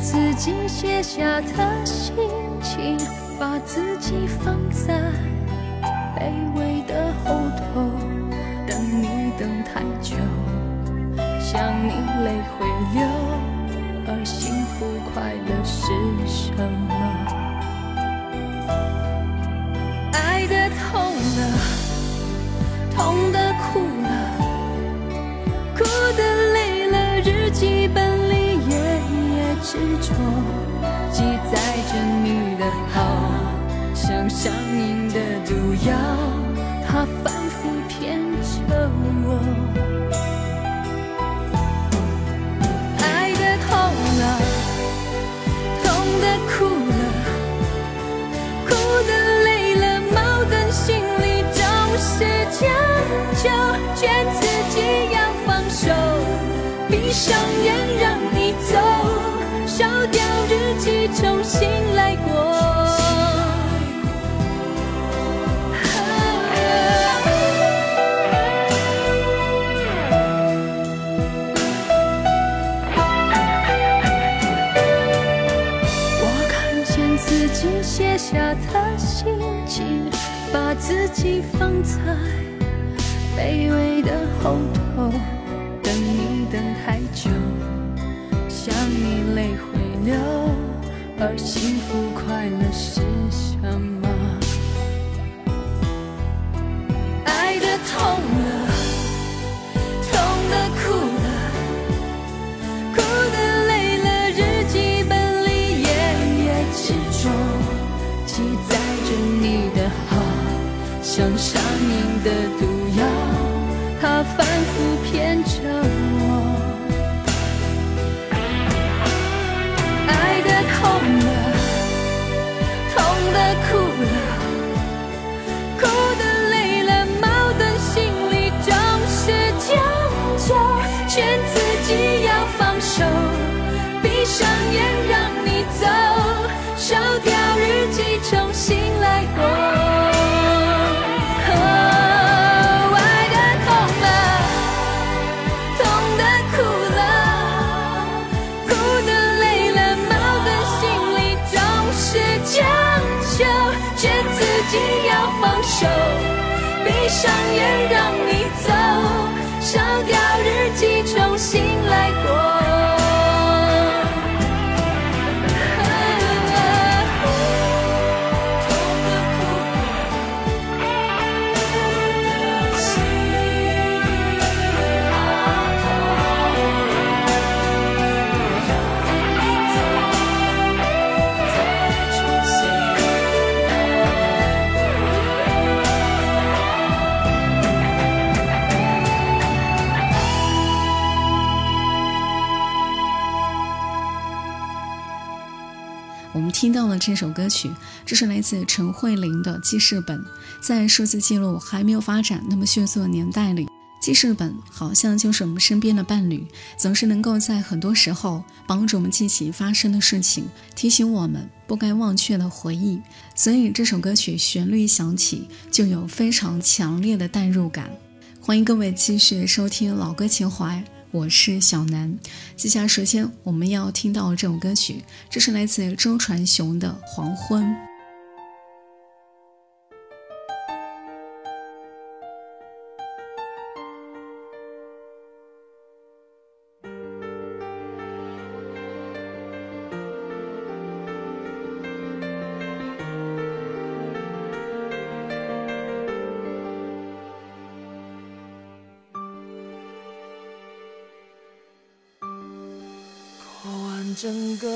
自己写下的心情，把自己放在卑微的后头，等你等太久，想你泪会流，而幸福快乐是什么？爱的痛了，痛的执着，记载着你的好，像上瘾的毒药，它反复骗着我。爱的痛了，痛的哭了，哭的累了，矛盾心里总是将就，劝自己要放手，闭上眼让自己写下的心情，把自己放在卑微的后头，等你等太久，想你泪会流，而幸福快乐是什么？爱的痛了，像上瘾的毒闭上眼让你走，烧掉这首歌曲，这是来自陈慧琳的记事本。在数字记录还没有发展那么迅速的年代里，记事本好像就是我们身边的伴侣，总是能够在很多时候帮助我们记起发生的事情，提醒我们不该忘却的回忆。所以这首歌曲旋律响起，就有非常强烈的代入感。欢迎各位继续收听老歌情怀。我是小南，接下来首先我们要听到这首歌曲，这是来自周传雄的《黄昏》。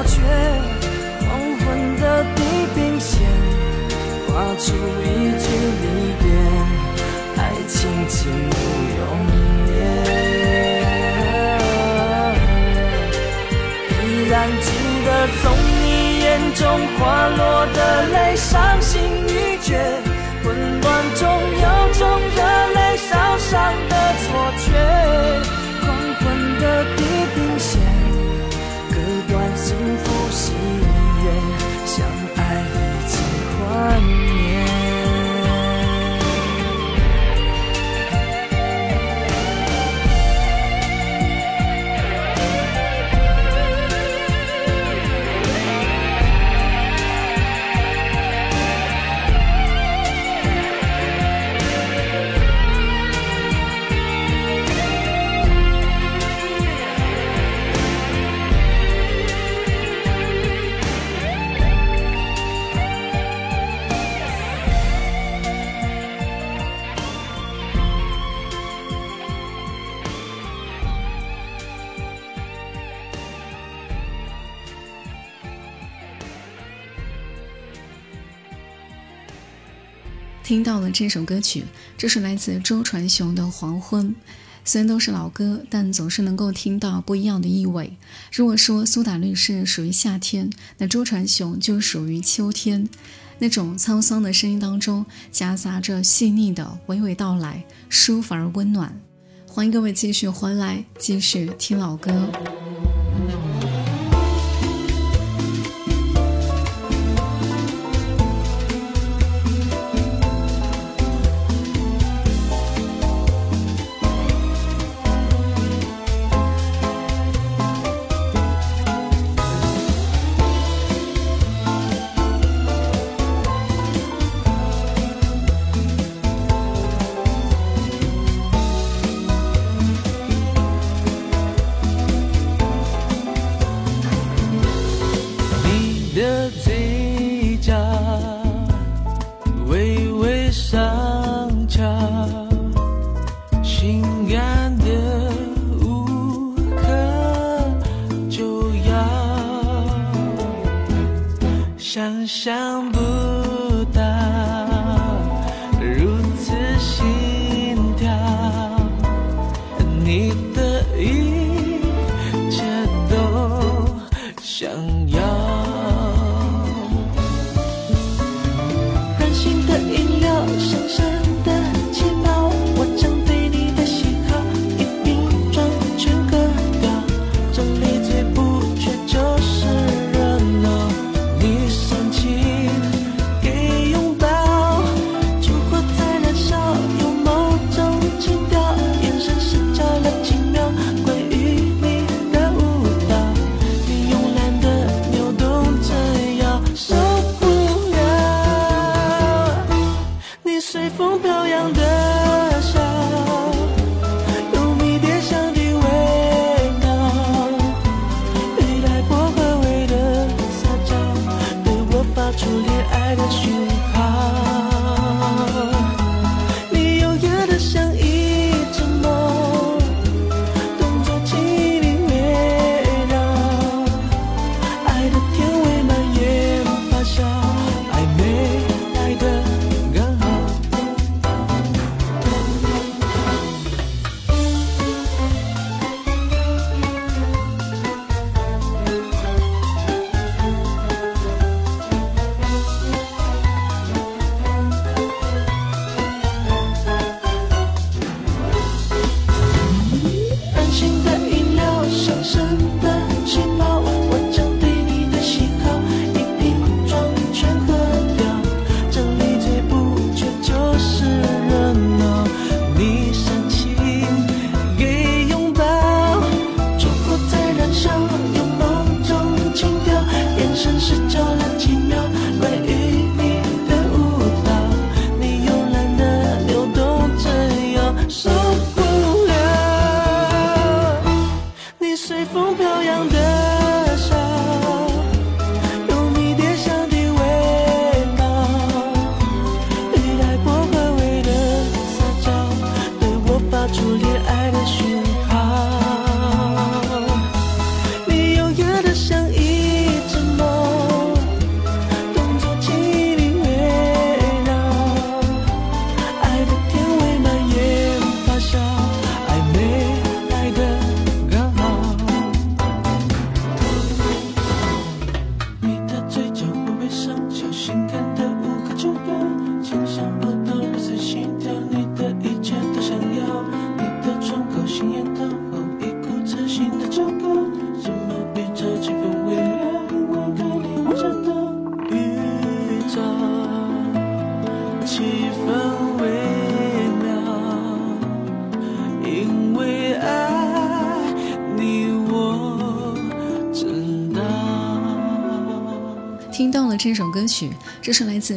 错觉。黄昏的地平线，画出一句离别，爱情进入永夜。依然记得从你眼中滑落的泪，伤心欲绝。混乱中有种热福这首歌曲，这是来自周传雄的《黄昏》。虽然都是老歌，但总是能够听到不一样的意味。如果说苏打绿是属于夏天，那周传雄就属于秋天。那种沧桑的声音当中，夹杂着细腻的娓娓道来，舒服而温暖。欢迎各位继续回来，继续听老歌。想。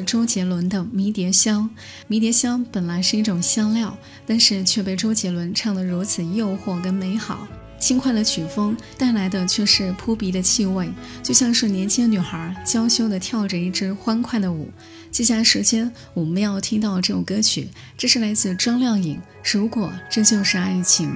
周杰伦的迷迭香，迷迭香本来是一种香料，但是却被周杰伦唱得如此诱惑跟美好。轻快的曲风带来的却是扑鼻的气味，就像是年轻女孩娇羞地跳着一支欢快的舞。接下来时间我们要听到这首歌曲，这是来自张靓颖《如果这就是爱情》。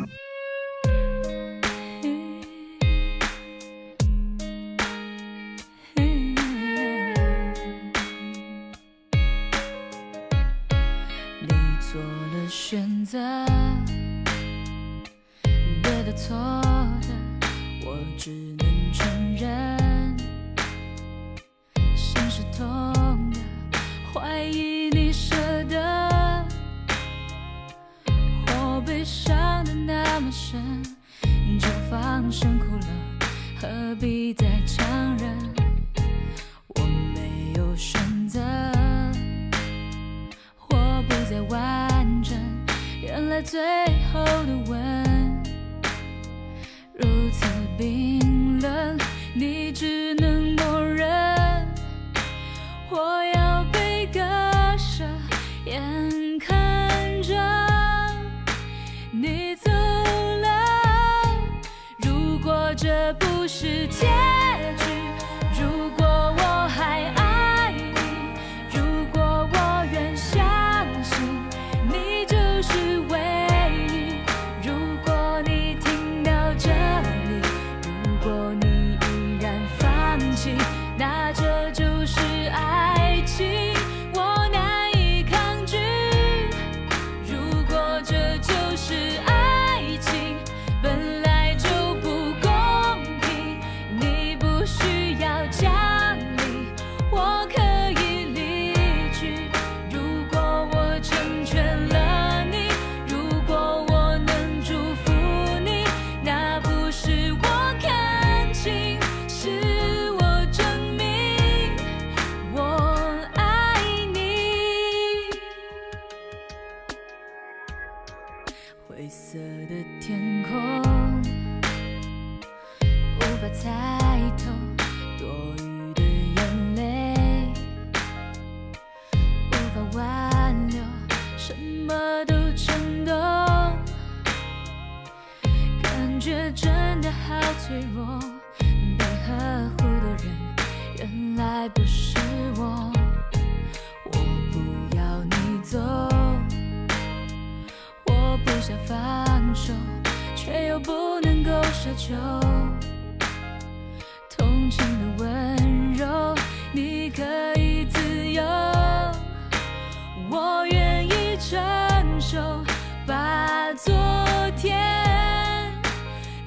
最后。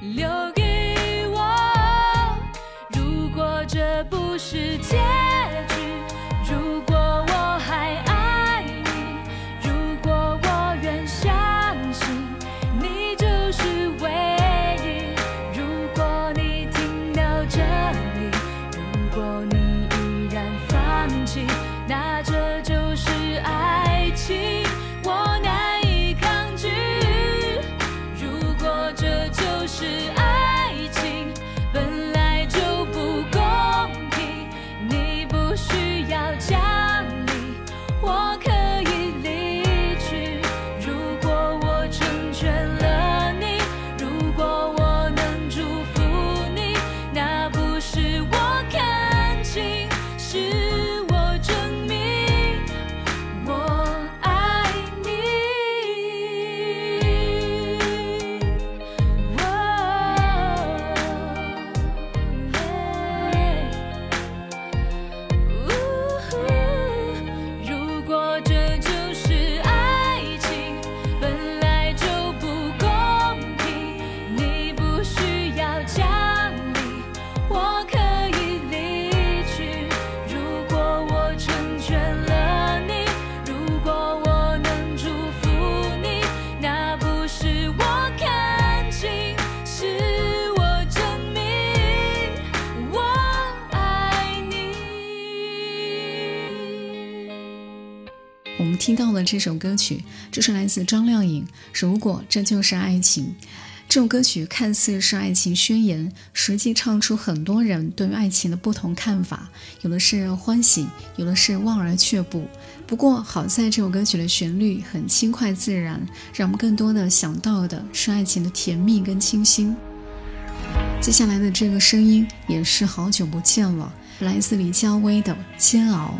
留给我。如果这不是结这首歌曲，这是来自张靓颖《如果这就是爱情》。这首歌曲看似是爱情宣言，实际唱出很多人对于爱情的不同看法，有的是欢喜，有的是望而却步。不过好在这首歌曲的旋律很轻快自然，让我们更多的想到的是爱情的甜蜜跟清新。接下来的这个声音也是好久不见了，来自李佳薇的《煎熬》。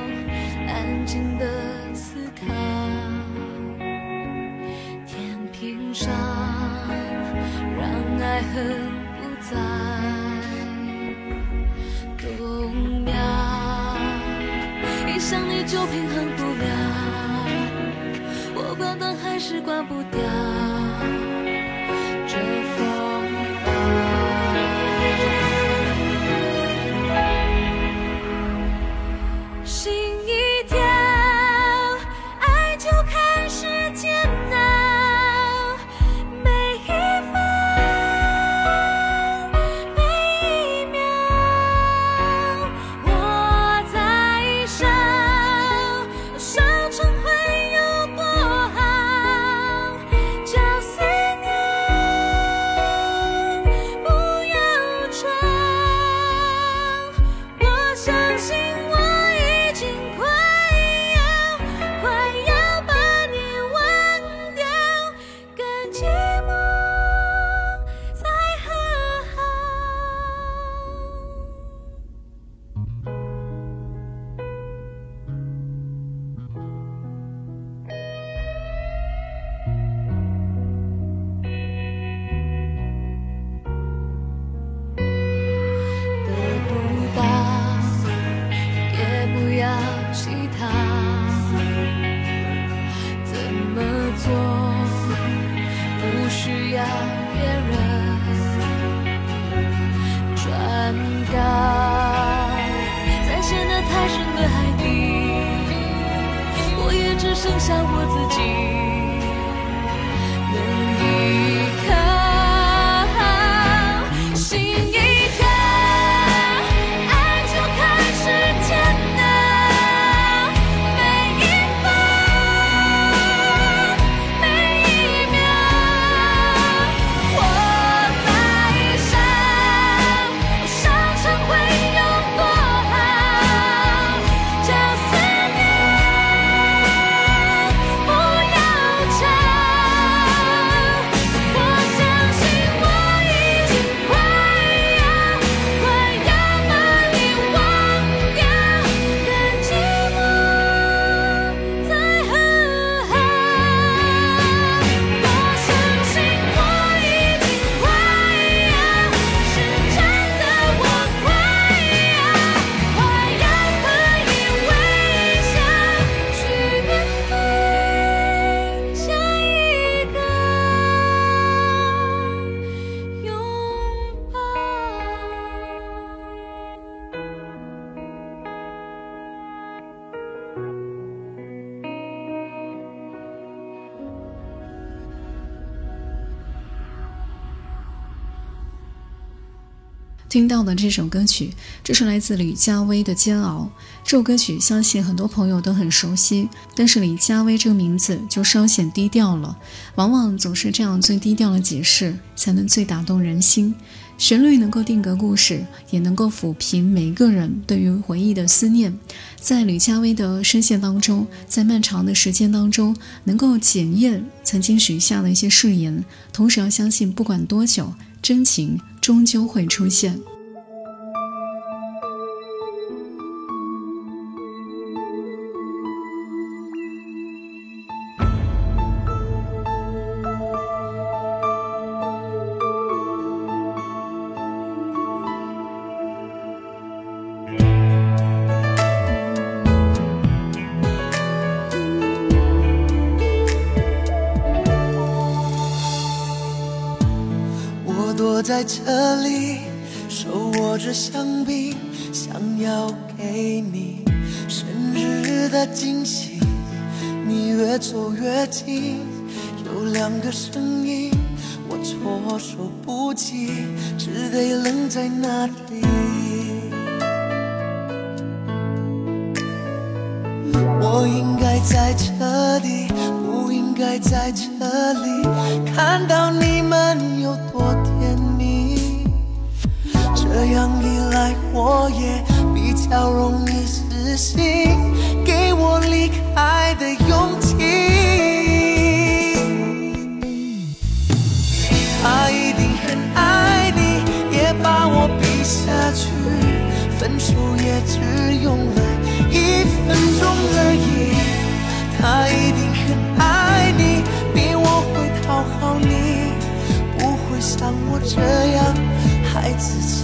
安静的思考，天平上让爱恨不再动摇。一想你就平衡不了，我关灯还是关不掉听到的这首歌曲，这是来自李佳薇的《煎熬》。这首歌曲相信很多朋友都很熟悉，但是李佳薇这个名字就稍显低调了。往往总是这样最低调的解释，才能最打动人心。旋律能够定格故事，也能够抚平每一个人对于回忆的思念。在李佳薇的声线当中，在漫长的时间当中，能够检验曾经许下的一些誓言，同时要相信，不管多久。真情终究会出现。这里手握着香槟，想要给你生日的惊喜。你越走越近，有两个声音，我措手不及，只得愣在那里。我应该在这里，不应该在这里，看到你们有多我也比较容易死心，给我离开的勇气。他一定很爱你，也把我比下去。分手也只用了一分钟而已。他一定很爱你，比我会讨好你，不会像我这样害自己。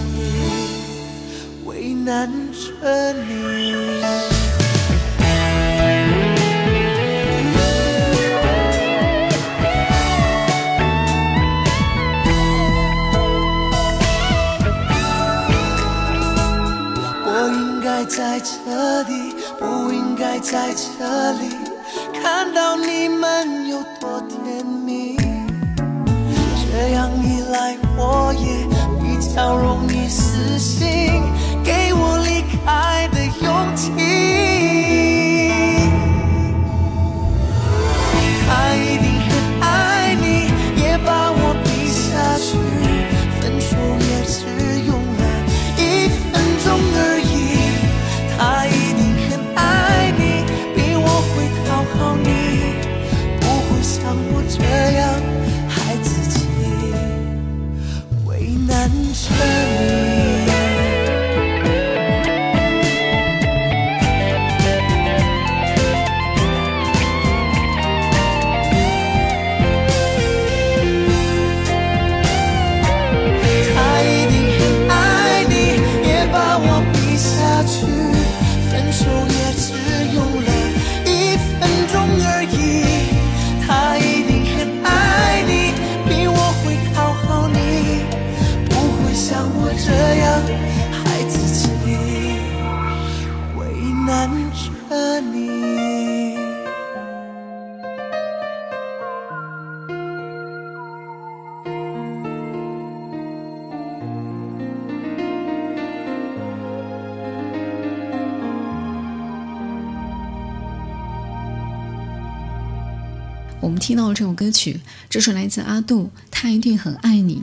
难着你，我应该在这里，不应该在这里，看到你们有多甜蜜。这样一来，我也比较容易死心。给我听到了这首歌曲，这是来自阿杜，《他一定很爱你》。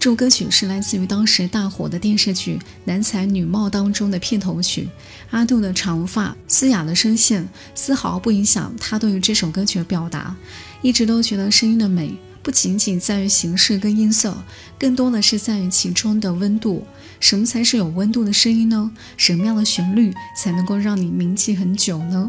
这首歌曲是来自于当时大火的电视剧《男才女貌》当中的片头曲。阿杜的长发、嘶哑的声线，丝毫不影响他对于这首歌曲的表达。一直都觉得声音的美，不仅仅在于形式跟音色，更多的是在于其中的温度。什么才是有温度的声音呢？什么样的旋律才能够让你铭记很久呢？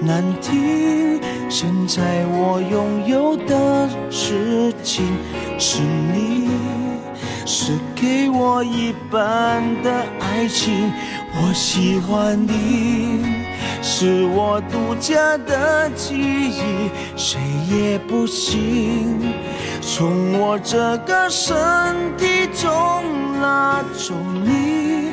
难听，现在我拥有的事情是你，是给我一半的爱情。我喜欢你，是我独家的记忆，谁也不行从我这个身体中拿走你。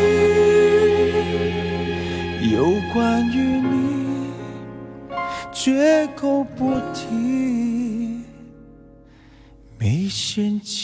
有关于你绝口不提。没心情